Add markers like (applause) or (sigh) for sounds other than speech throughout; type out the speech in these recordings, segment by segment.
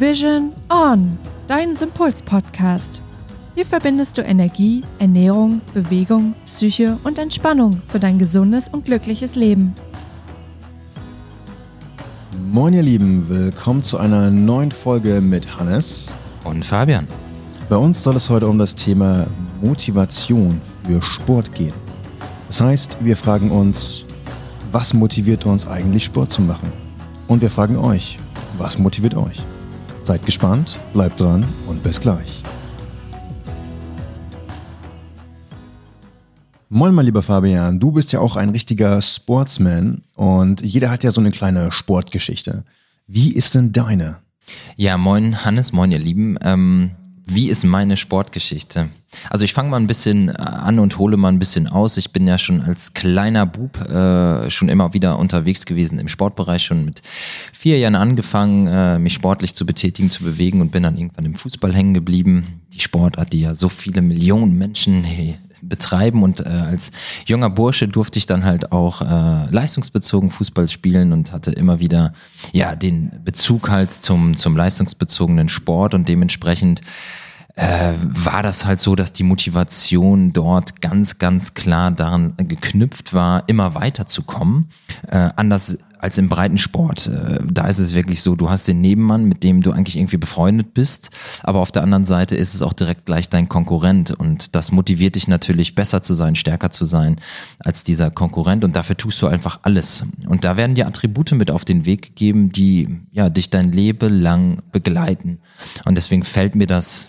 Vision On, dein Sympuls-Podcast. Hier verbindest du Energie, Ernährung, Bewegung, Psyche und Entspannung für dein gesundes und glückliches Leben. Moin ihr Lieben, willkommen zu einer neuen Folge mit Hannes und Fabian. Bei uns soll es heute um das Thema Motivation für Sport gehen. Das heißt, wir fragen uns, was motiviert uns eigentlich Sport zu machen? Und wir fragen euch, was motiviert euch? Seid gespannt, bleibt dran und bis gleich. Moin mal lieber Fabian, du bist ja auch ein richtiger Sportsman und jeder hat ja so eine kleine Sportgeschichte. Wie ist denn deine? Ja, moin Hannes, moin ihr Lieben. Ähm, wie ist meine Sportgeschichte? Also ich fange mal ein bisschen an und hole mal ein bisschen aus. Ich bin ja schon als kleiner Bub äh, schon immer wieder unterwegs gewesen im Sportbereich, schon mit vier Jahren angefangen, äh, mich sportlich zu betätigen, zu bewegen und bin dann irgendwann im Fußball hängen geblieben. Die Sportart, die ja so viele Millionen Menschen hey, betreiben und äh, als junger Bursche durfte ich dann halt auch äh, leistungsbezogen Fußball spielen und hatte immer wieder ja den Bezug halt zum zum leistungsbezogenen Sport und dementsprechend äh, war das halt so, dass die Motivation dort ganz, ganz klar daran geknüpft war, immer weiterzukommen. Äh, anders als im Breitensport. Äh, da ist es wirklich so, du hast den Nebenmann, mit dem du eigentlich irgendwie befreundet bist, aber auf der anderen Seite ist es auch direkt gleich dein Konkurrent und das motiviert dich natürlich besser zu sein, stärker zu sein als dieser Konkurrent und dafür tust du einfach alles. Und da werden dir Attribute mit auf den Weg gegeben, die ja dich dein Leben lang begleiten. Und deswegen fällt mir das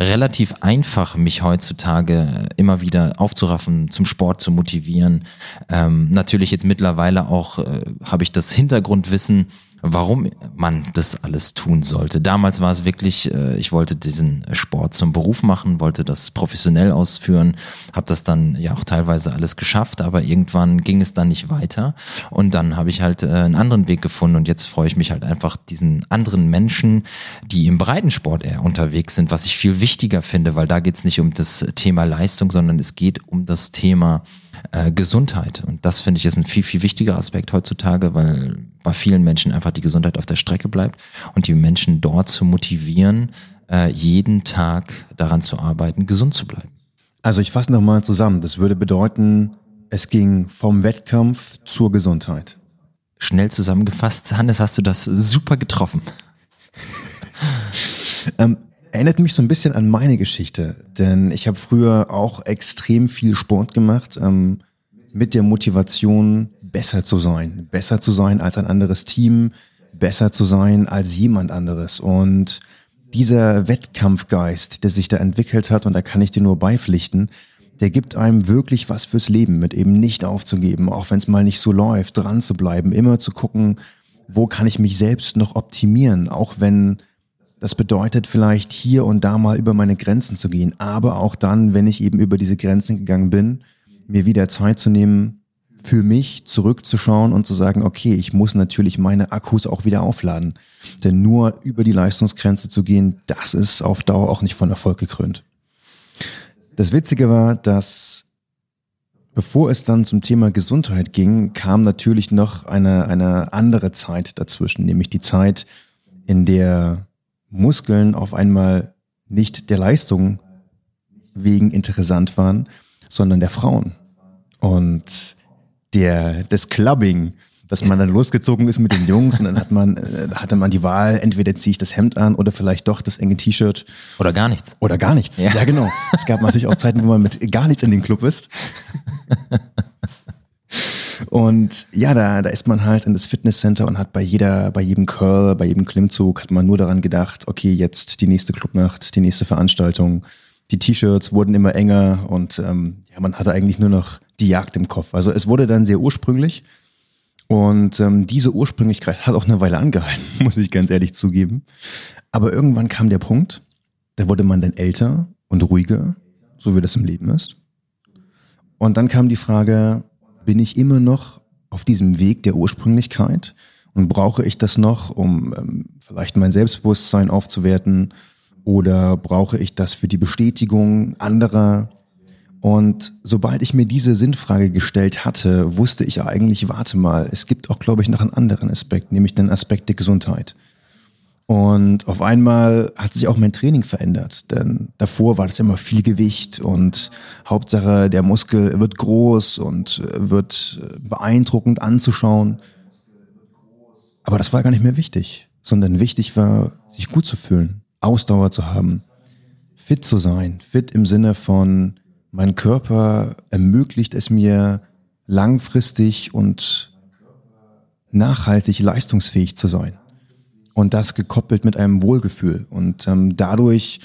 relativ einfach, mich heutzutage immer wieder aufzuraffen, zum Sport zu motivieren. Ähm, natürlich jetzt mittlerweile auch äh, habe ich das Hintergrundwissen, warum man das alles tun sollte. Damals war es wirklich, äh, ich wollte diesen Sport zum Beruf machen, wollte das professionell ausführen, habe das dann ja auch teilweise alles geschafft, aber irgendwann ging es dann nicht weiter und dann habe ich halt äh, einen anderen Weg gefunden und jetzt freue ich mich halt einfach diesen anderen Menschen, die im Breitensport eher unterwegs sind, was ich viel wichtiger finde, weil da geht es nicht um das Thema Leistung, sondern es geht um das Thema äh, Gesundheit. Und das finde ich ist ein viel, viel wichtiger Aspekt heutzutage, weil bei vielen Menschen einfach die Gesundheit auf der Strecke bleibt und die Menschen dort zu motivieren, äh, jeden Tag daran zu arbeiten, gesund zu bleiben. Also ich fasse nochmal zusammen. Das würde bedeuten, es ging vom Wettkampf zur Gesundheit. Schnell zusammengefasst, Hannes, hast du das super getroffen. ähm, erinnert mich so ein bisschen an meine Geschichte, denn ich habe früher auch extrem viel Sport gemacht ähm, mit der Motivation, besser zu sein, besser zu sein als ein anderes Team, besser zu sein als jemand anderes. Und dieser Wettkampfgeist, der sich da entwickelt hat, und da kann ich dir nur beipflichten, der gibt einem wirklich was fürs Leben, mit eben nicht aufzugeben, auch wenn es mal nicht so läuft, dran zu bleiben, immer zu gucken, wo kann ich mich selbst noch optimieren, auch wenn das bedeutet vielleicht hier und da mal über meine Grenzen zu gehen, aber auch dann, wenn ich eben über diese Grenzen gegangen bin, mir wieder Zeit zu nehmen, für mich zurückzuschauen und zu sagen, okay, ich muss natürlich meine Akkus auch wieder aufladen. Denn nur über die Leistungsgrenze zu gehen, das ist auf Dauer auch nicht von Erfolg gekrönt. Das Witzige war, dass bevor es dann zum Thema Gesundheit ging, kam natürlich noch eine, eine andere Zeit dazwischen, nämlich die Zeit, in der Muskeln auf einmal nicht der Leistung wegen interessant waren, sondern der Frauen. Und der, des Clubbing, dass man dann losgezogen ist mit den Jungs und dann hat man, äh, hatte man die Wahl, entweder ziehe ich das Hemd an oder vielleicht doch das enge T-Shirt. Oder gar nichts. Oder gar nichts. Ja. ja, genau. Es gab natürlich auch Zeiten, wo man mit gar nichts in den Club ist. (laughs) Und ja, da, da ist man halt in das Fitnesscenter und hat bei jeder, bei jedem Curl, bei jedem Klimmzug hat man nur daran gedacht, okay, jetzt die nächste Clubnacht, die nächste Veranstaltung. Die T-Shirts wurden immer enger und ähm, ja, man hatte eigentlich nur noch die Jagd im Kopf. Also es wurde dann sehr ursprünglich. Und ähm, diese Ursprünglichkeit hat auch eine Weile angehalten, (laughs) muss ich ganz ehrlich zugeben. Aber irgendwann kam der Punkt, da wurde man dann älter und ruhiger, so wie das im Leben ist. Und dann kam die Frage, bin ich immer noch auf diesem Weg der Ursprünglichkeit und brauche ich das noch, um ähm, vielleicht mein Selbstbewusstsein aufzuwerten oder brauche ich das für die Bestätigung anderer? Und sobald ich mir diese Sinnfrage gestellt hatte, wusste ich eigentlich, warte mal, es gibt auch, glaube ich, noch einen anderen Aspekt, nämlich den Aspekt der Gesundheit. Und auf einmal hat sich auch mein Training verändert, denn davor war das immer viel Gewicht und Hauptsache der Muskel wird groß und wird beeindruckend anzuschauen. Aber das war gar nicht mehr wichtig, sondern wichtig war, sich gut zu fühlen, Ausdauer zu haben, fit zu sein, fit im Sinne von, mein Körper ermöglicht es mir langfristig und nachhaltig leistungsfähig zu sein. Und das gekoppelt mit einem Wohlgefühl. Und ähm, dadurch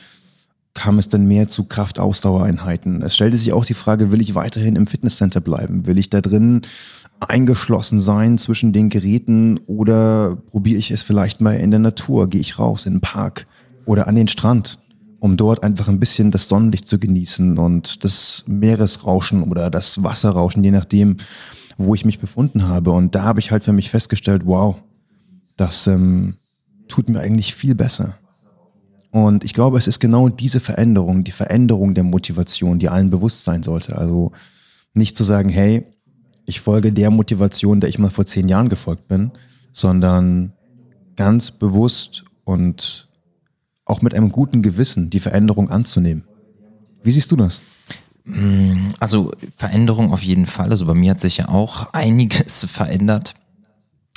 kam es dann mehr zu Kraftausdauereinheiten. Es stellte sich auch die Frage, will ich weiterhin im Fitnesscenter bleiben? Will ich da drin eingeschlossen sein zwischen den Geräten oder probiere ich es vielleicht mal in der Natur? Gehe ich raus in den Park oder an den Strand, um dort einfach ein bisschen das Sonnenlicht zu genießen und das Meeresrauschen oder das Wasserrauschen, je nachdem, wo ich mich befunden habe. Und da habe ich halt für mich festgestellt, wow, das ähm, tut mir eigentlich viel besser. Und ich glaube, es ist genau diese Veränderung, die Veränderung der Motivation, die allen bewusst sein sollte. Also nicht zu sagen, hey, ich folge der Motivation, der ich mal vor zehn Jahren gefolgt bin, sondern ganz bewusst und auch mit einem guten Gewissen die Veränderung anzunehmen. Wie siehst du das? Also Veränderung auf jeden Fall. Also bei mir hat sich ja auch einiges (laughs) verändert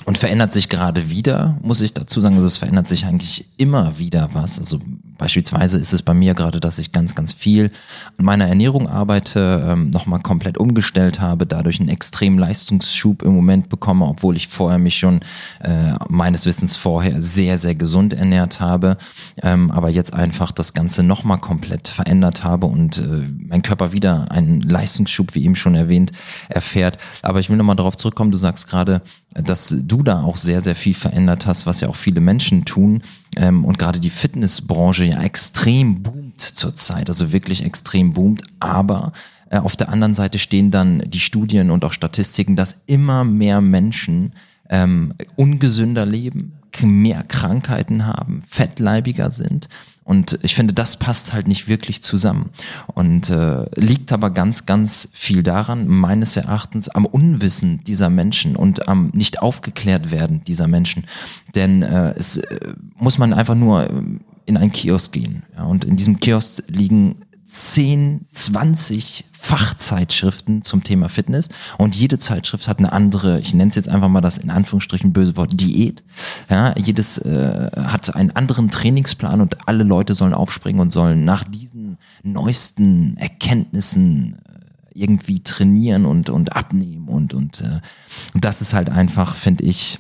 und verändert sich gerade wieder, muss ich dazu sagen. Also es verändert sich eigentlich immer wieder was. Also beispielsweise ist es bei mir gerade, dass ich ganz, ganz viel an meiner Ernährung arbeite, ähm, nochmal komplett umgestellt habe, dadurch einen extremen Leistungsschub im Moment bekomme, obwohl ich vorher mich schon äh, meines Wissens vorher sehr, sehr gesund ernährt habe, ähm, aber jetzt einfach das Ganze nochmal komplett verändert habe und äh, mein Körper wieder einen Leistungsschub, wie eben schon erwähnt, erfährt. Aber ich will nochmal darauf zurückkommen, du sagst gerade, dass du da auch sehr, sehr viel verändert hast, was ja auch viele Menschen tun. Ähm, und gerade die Fitnessbranche ja extrem boomt zurzeit, also wirklich extrem boomt. Aber äh, auf der anderen Seite stehen dann die Studien und auch Statistiken, dass immer mehr Menschen ähm, ungesünder leben, mehr Krankheiten haben, fettleibiger sind und ich finde, das passt halt nicht wirklich zusammen. Und äh, liegt aber ganz, ganz viel daran, meines Erachtens, am Unwissen dieser Menschen und am nicht aufgeklärt werden dieser Menschen. Denn äh, es äh, muss man einfach nur in einen Kiosk gehen. Ja, und in diesem Kiosk liegen 10, 20 Fachzeitschriften zum Thema Fitness und jede Zeitschrift hat eine andere, ich nenne es jetzt einfach mal das in Anführungsstrichen böse Wort, Diät. Ja, jedes äh, hat einen anderen Trainingsplan und alle Leute sollen aufspringen und sollen nach diesen neuesten Erkenntnissen äh, irgendwie trainieren und, und abnehmen und, und, äh, und das ist halt einfach, finde ich,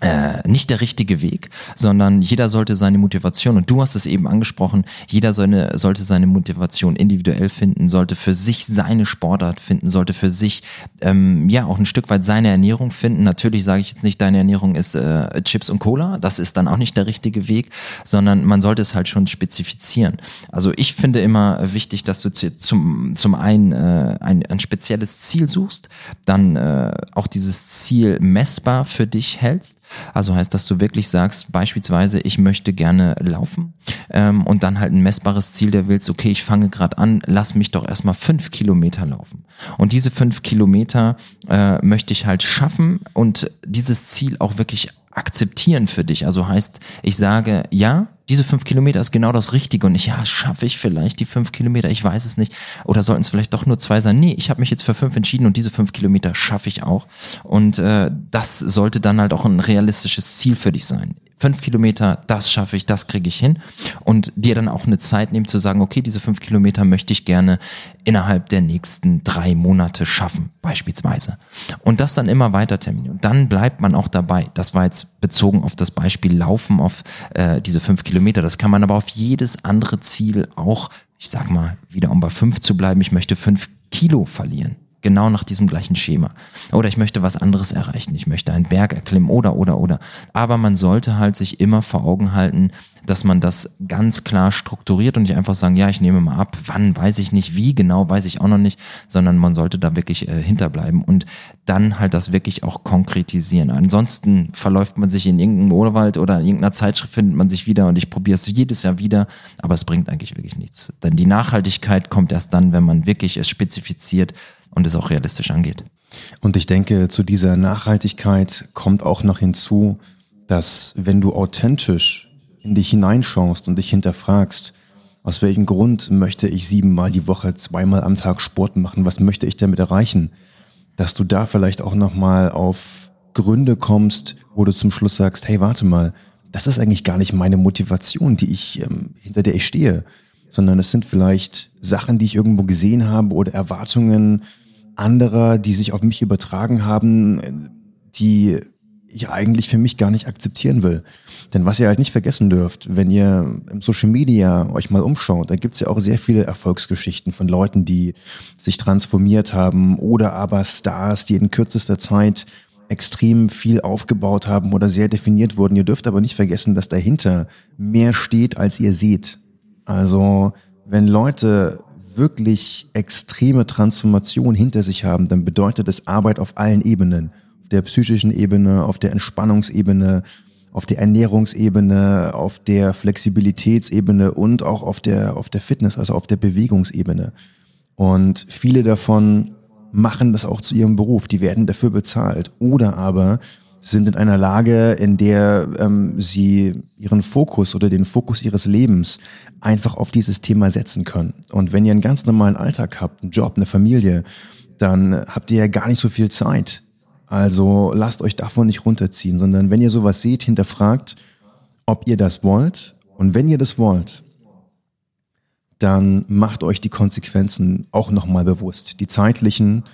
äh, nicht der richtige Weg, sondern jeder sollte seine Motivation, und du hast es eben angesprochen, jeder seine, sollte seine Motivation individuell finden, sollte für sich seine Sportart finden, sollte für sich ähm, ja auch ein Stück weit seine Ernährung finden. Natürlich sage ich jetzt nicht, deine Ernährung ist äh, Chips und Cola, das ist dann auch nicht der richtige Weg, sondern man sollte es halt schon spezifizieren. Also ich finde immer wichtig, dass du zum, zum einen äh, ein, ein spezielles Ziel suchst, dann äh, auch dieses Ziel messbar für dich hältst also heißt, dass du wirklich sagst, beispielsweise, ich möchte gerne laufen ähm, und dann halt ein messbares Ziel der willst, okay, ich fange gerade an, lass mich doch erstmal fünf Kilometer laufen. Und diese fünf Kilometer äh, möchte ich halt schaffen und dieses Ziel auch wirklich akzeptieren für dich. Also heißt, ich sage, ja, diese fünf Kilometer ist genau das Richtige und ich, ja, schaffe ich vielleicht die fünf Kilometer, ich weiß es nicht. Oder sollten es vielleicht doch nur zwei sein? Nee, ich habe mich jetzt für fünf entschieden und diese fünf Kilometer schaffe ich auch. Und äh, das sollte dann halt auch ein realistisches Ziel für dich sein fünf Kilometer, das schaffe ich, das kriege ich hin. Und dir dann auch eine Zeit nehmen zu sagen, okay, diese fünf Kilometer möchte ich gerne innerhalb der nächsten drei Monate schaffen, beispielsweise. Und das dann immer weiter terminieren. Und dann bleibt man auch dabei. Das war jetzt bezogen auf das Beispiel Laufen, auf äh, diese fünf Kilometer. Das kann man aber auf jedes andere Ziel auch, ich sag mal, wieder um bei fünf zu bleiben, ich möchte fünf Kilo verlieren genau nach diesem gleichen Schema. Oder ich möchte was anderes erreichen. Ich möchte einen Berg erklimmen oder, oder, oder. Aber man sollte halt sich immer vor Augen halten, dass man das ganz klar strukturiert und nicht einfach sagen, ja, ich nehme mal ab, wann weiß ich nicht, wie genau weiß ich auch noch nicht, sondern man sollte da wirklich äh, hinterbleiben und dann halt das wirklich auch konkretisieren. Ansonsten verläuft man sich in irgendeinem Urwald oder in irgendeiner Zeitschrift findet man sich wieder und ich probiere es jedes Jahr wieder, aber es bringt eigentlich wirklich nichts. Denn die Nachhaltigkeit kommt erst dann, wenn man wirklich es spezifiziert und es auch realistisch angeht. Und ich denke, zu dieser Nachhaltigkeit kommt auch noch hinzu, dass wenn du authentisch in dich hineinschaust und dich hinterfragst, aus welchem Grund möchte ich siebenmal die Woche, zweimal am Tag Sport machen? Was möchte ich damit erreichen? Dass du da vielleicht auch nochmal auf Gründe kommst, wo du zum Schluss sagst, hey, warte mal, das ist eigentlich gar nicht meine Motivation, die ich, ähm, hinter der ich stehe, sondern es sind vielleicht Sachen, die ich irgendwo gesehen habe oder Erwartungen anderer, die sich auf mich übertragen haben, die ich eigentlich für mich gar nicht akzeptieren will. Denn was ihr halt nicht vergessen dürft, wenn ihr im Social Media euch mal umschaut, da gibt's ja auch sehr viele Erfolgsgeschichten von Leuten, die sich transformiert haben oder aber Stars, die in kürzester Zeit extrem viel aufgebaut haben oder sehr definiert wurden. Ihr dürft aber nicht vergessen, dass dahinter mehr steht, als ihr seht. Also wenn Leute wirklich extreme Transformation hinter sich haben, dann bedeutet es Arbeit auf allen Ebenen. Auf der psychischen Ebene, auf der Entspannungsebene, auf der Ernährungsebene, auf der Flexibilitätsebene und auch auf der, auf der Fitness, also auf der Bewegungsebene. Und viele davon machen das auch zu ihrem Beruf. Die werden dafür bezahlt. Oder aber sind in einer Lage, in der ähm, sie ihren Fokus oder den Fokus ihres Lebens einfach auf dieses Thema setzen können. Und wenn ihr einen ganz normalen Alltag habt, einen Job, eine Familie, dann habt ihr ja gar nicht so viel Zeit. Also lasst euch davon nicht runterziehen, sondern wenn ihr sowas seht, hinterfragt, ob ihr das wollt. Und wenn ihr das wollt, dann macht euch die Konsequenzen auch nochmal bewusst. Die zeitlichen,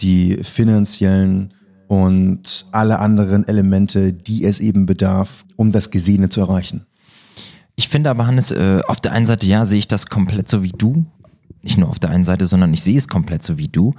die finanziellen und alle anderen Elemente, die es eben bedarf, um das Gesehene zu erreichen. Ich finde aber, Hannes, äh, auf der einen Seite, ja, sehe ich das komplett so wie du. Nicht nur auf der einen Seite, sondern ich sehe es komplett so wie du.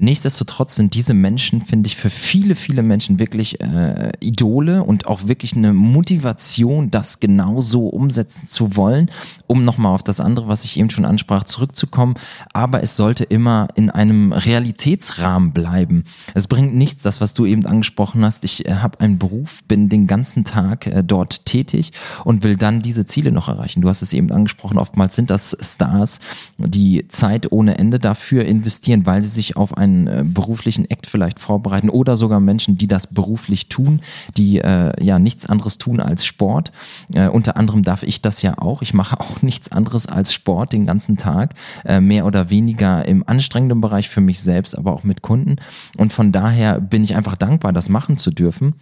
Nichtsdestotrotz sind diese Menschen, finde ich, für viele, viele Menschen wirklich äh, Idole und auch wirklich eine Motivation, das genauso umsetzen zu wollen, um nochmal auf das andere, was ich eben schon ansprach, zurückzukommen. Aber es sollte immer in einem Realitätsrahmen bleiben. Es bringt nichts, das, was du eben angesprochen hast. Ich äh, habe einen Beruf, bin den ganzen Tag äh, dort tätig und will dann diese Ziele noch erreichen. Du hast es eben angesprochen, oftmals sind das Stars, die Zeit ohne Ende dafür investieren, weil sie sich auf ein einen äh, beruflichen Act vielleicht vorbereiten oder sogar Menschen, die das beruflich tun, die äh, ja nichts anderes tun als Sport. Äh, unter anderem darf ich das ja auch. Ich mache (laughs) auch nichts anderes als Sport den ganzen Tag, äh, mehr oder weniger im anstrengenden Bereich für mich selbst, aber auch mit Kunden. Und von daher bin ich einfach dankbar, das machen zu dürfen.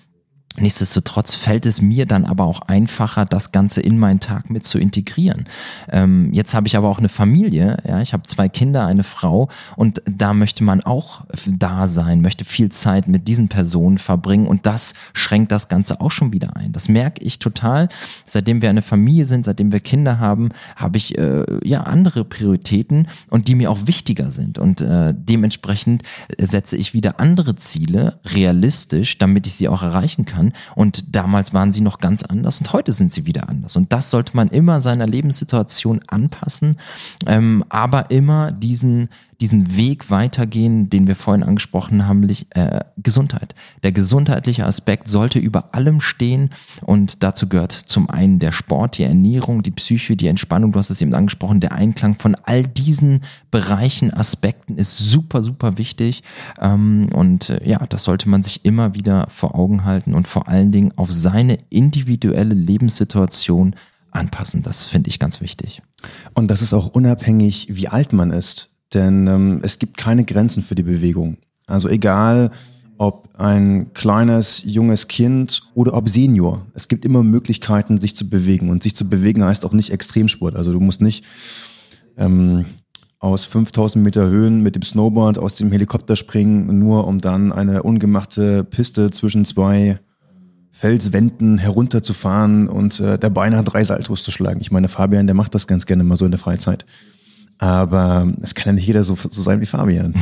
Nichtsdestotrotz fällt es mir dann aber auch einfacher, das Ganze in meinen Tag mit zu integrieren. Ähm, jetzt habe ich aber auch eine Familie, ja, ich habe zwei Kinder, eine Frau und da möchte man auch da sein, möchte viel Zeit mit diesen Personen verbringen und das schränkt das Ganze auch schon wieder ein. Das merke ich total. Seitdem wir eine Familie sind, seitdem wir Kinder haben, habe ich äh, ja andere Prioritäten und die mir auch wichtiger sind und äh, dementsprechend setze ich wieder andere Ziele realistisch, damit ich sie auch erreichen kann kann. Und damals waren sie noch ganz anders und heute sind sie wieder anders. Und das sollte man immer seiner Lebenssituation anpassen, ähm, aber immer diesen diesen Weg weitergehen, den wir vorhin angesprochen haben, äh, Gesundheit. Der gesundheitliche Aspekt sollte über allem stehen und dazu gehört zum einen der Sport, die Ernährung, die Psyche, die Entspannung, du hast es eben angesprochen, der Einklang von all diesen Bereichen, Aspekten ist super, super wichtig ähm, und äh, ja, das sollte man sich immer wieder vor Augen halten und vor allen Dingen auf seine individuelle Lebenssituation anpassen. Das finde ich ganz wichtig. Und das ist auch unabhängig, wie alt man ist. Denn ähm, es gibt keine Grenzen für die Bewegung. Also egal, ob ein kleines, junges Kind oder ob Senior. Es gibt immer Möglichkeiten, sich zu bewegen. Und sich zu bewegen heißt auch nicht Extremsport. Also du musst nicht ähm, aus 5000 Meter Höhen mit dem Snowboard aus dem Helikopter springen, nur um dann eine ungemachte Piste zwischen zwei Felswänden herunterzufahren und äh, der beinahe drei Saltos zu schlagen. Ich meine, Fabian, der macht das ganz gerne mal so in der Freizeit. Aber es kann ja nicht jeder so, so sein wie Fabian.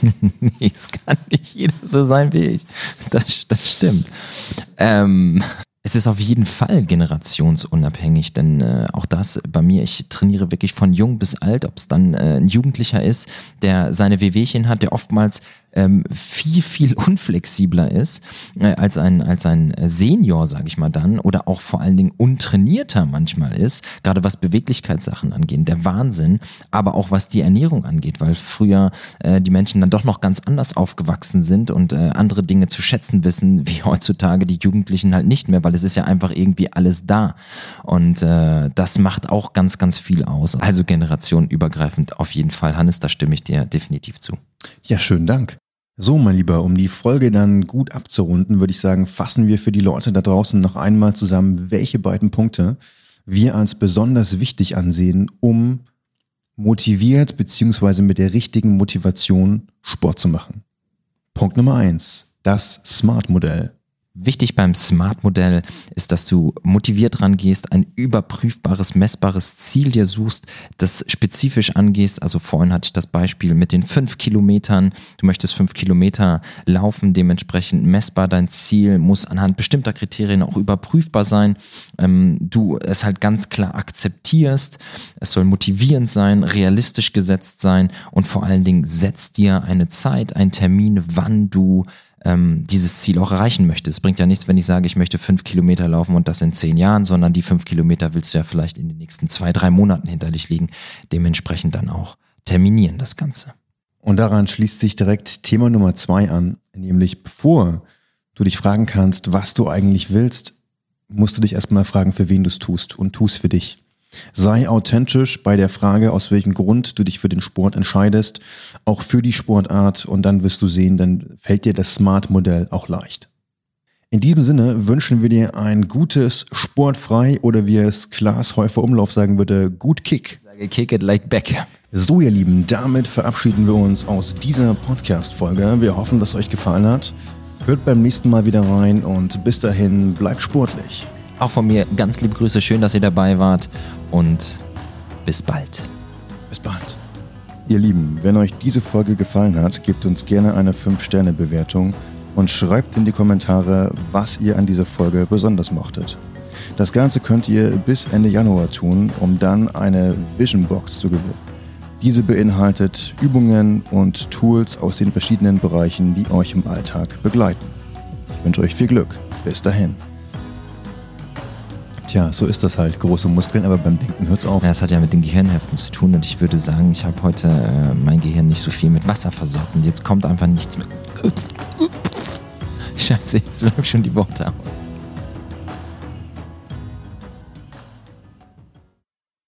(laughs) nee, es kann nicht jeder so sein wie ich. Das, das stimmt. Ähm, es ist auf jeden Fall generationsunabhängig, denn äh, auch das bei mir, ich trainiere wirklich von jung bis alt, ob es dann äh, ein Jugendlicher ist, der seine Wehwehchen hat, der oftmals ähm, viel, viel unflexibler ist äh, als ein, als ein Senior, sage ich mal dann, oder auch vor allen Dingen untrainierter manchmal ist, gerade was Beweglichkeitssachen angeht, der Wahnsinn, aber auch was die Ernährung angeht, weil früher äh, die Menschen dann doch noch ganz anders aufgewachsen sind und äh, andere Dinge zu schätzen wissen, wie heutzutage die Jugendlichen halt nicht mehr, weil es ist ja einfach irgendwie alles da. Und äh, das macht auch ganz, ganz viel aus. Also generationenübergreifend auf jeden Fall. Hannes, da stimme ich dir definitiv zu. Ja, schönen Dank. So, mein Lieber, um die Folge dann gut abzurunden, würde ich sagen, fassen wir für die Leute da draußen noch einmal zusammen, welche beiden Punkte wir als besonders wichtig ansehen, um motiviert bzw. mit der richtigen Motivation Sport zu machen. Punkt Nummer eins: das Smart-Modell. Wichtig beim Smart-Modell ist, dass du motiviert rangehst, ein überprüfbares, messbares Ziel dir suchst, das spezifisch angehst. Also vorhin hatte ich das Beispiel mit den fünf Kilometern. Du möchtest fünf Kilometer laufen, dementsprechend messbar. Dein Ziel muss anhand bestimmter Kriterien auch überprüfbar sein. Ähm, du es halt ganz klar akzeptierst. Es soll motivierend sein, realistisch gesetzt sein und vor allen Dingen setzt dir eine Zeit, einen Termin, wann du ähm, dieses Ziel auch erreichen möchte. Es bringt ja nichts, wenn ich sage, ich möchte fünf Kilometer laufen und das in zehn Jahren, sondern die fünf Kilometer willst du ja vielleicht in den nächsten zwei, drei Monaten hinter dich liegen. Dementsprechend dann auch terminieren das Ganze. Und daran schließt sich direkt Thema Nummer zwei an, nämlich bevor du dich fragen kannst, was du eigentlich willst, musst du dich erstmal fragen, für wen du es tust und tust für dich. Sei authentisch bei der Frage, aus welchem Grund du dich für den Sport entscheidest, auch für die Sportart und dann wirst du sehen, dann fällt dir das Smart-Modell auch leicht. In diesem Sinne wünschen wir dir ein gutes Sportfrei oder wie es Klaas Häufer Umlauf sagen würde, gut Kick. Ich sage Kick it like Beckham. So ihr Lieben, damit verabschieden wir uns aus dieser Podcast-Folge. Wir hoffen, dass es euch gefallen hat. Hört beim nächsten Mal wieder rein und bis dahin bleibt sportlich. Auch von mir ganz liebe Grüße, schön, dass ihr dabei wart und bis bald. Bis bald. Ihr Lieben, wenn euch diese Folge gefallen hat, gebt uns gerne eine 5-Sterne-Bewertung und schreibt in die Kommentare, was ihr an dieser Folge besonders mochtet. Das Ganze könnt ihr bis Ende Januar tun, um dann eine Vision Box zu gewinnen. Diese beinhaltet Übungen und Tools aus den verschiedenen Bereichen, die euch im Alltag begleiten. Ich wünsche euch viel Glück. Bis dahin. Tja, so ist das halt. Große Muskeln, aber beim Denken hört es auf. Ja, das hat ja mit den Gehirnhälften zu tun und ich würde sagen, ich habe heute äh, mein Gehirn nicht so viel mit Wasser versorgt und jetzt kommt einfach nichts mehr. Scheiße, jetzt bleiben schon die Worte aus.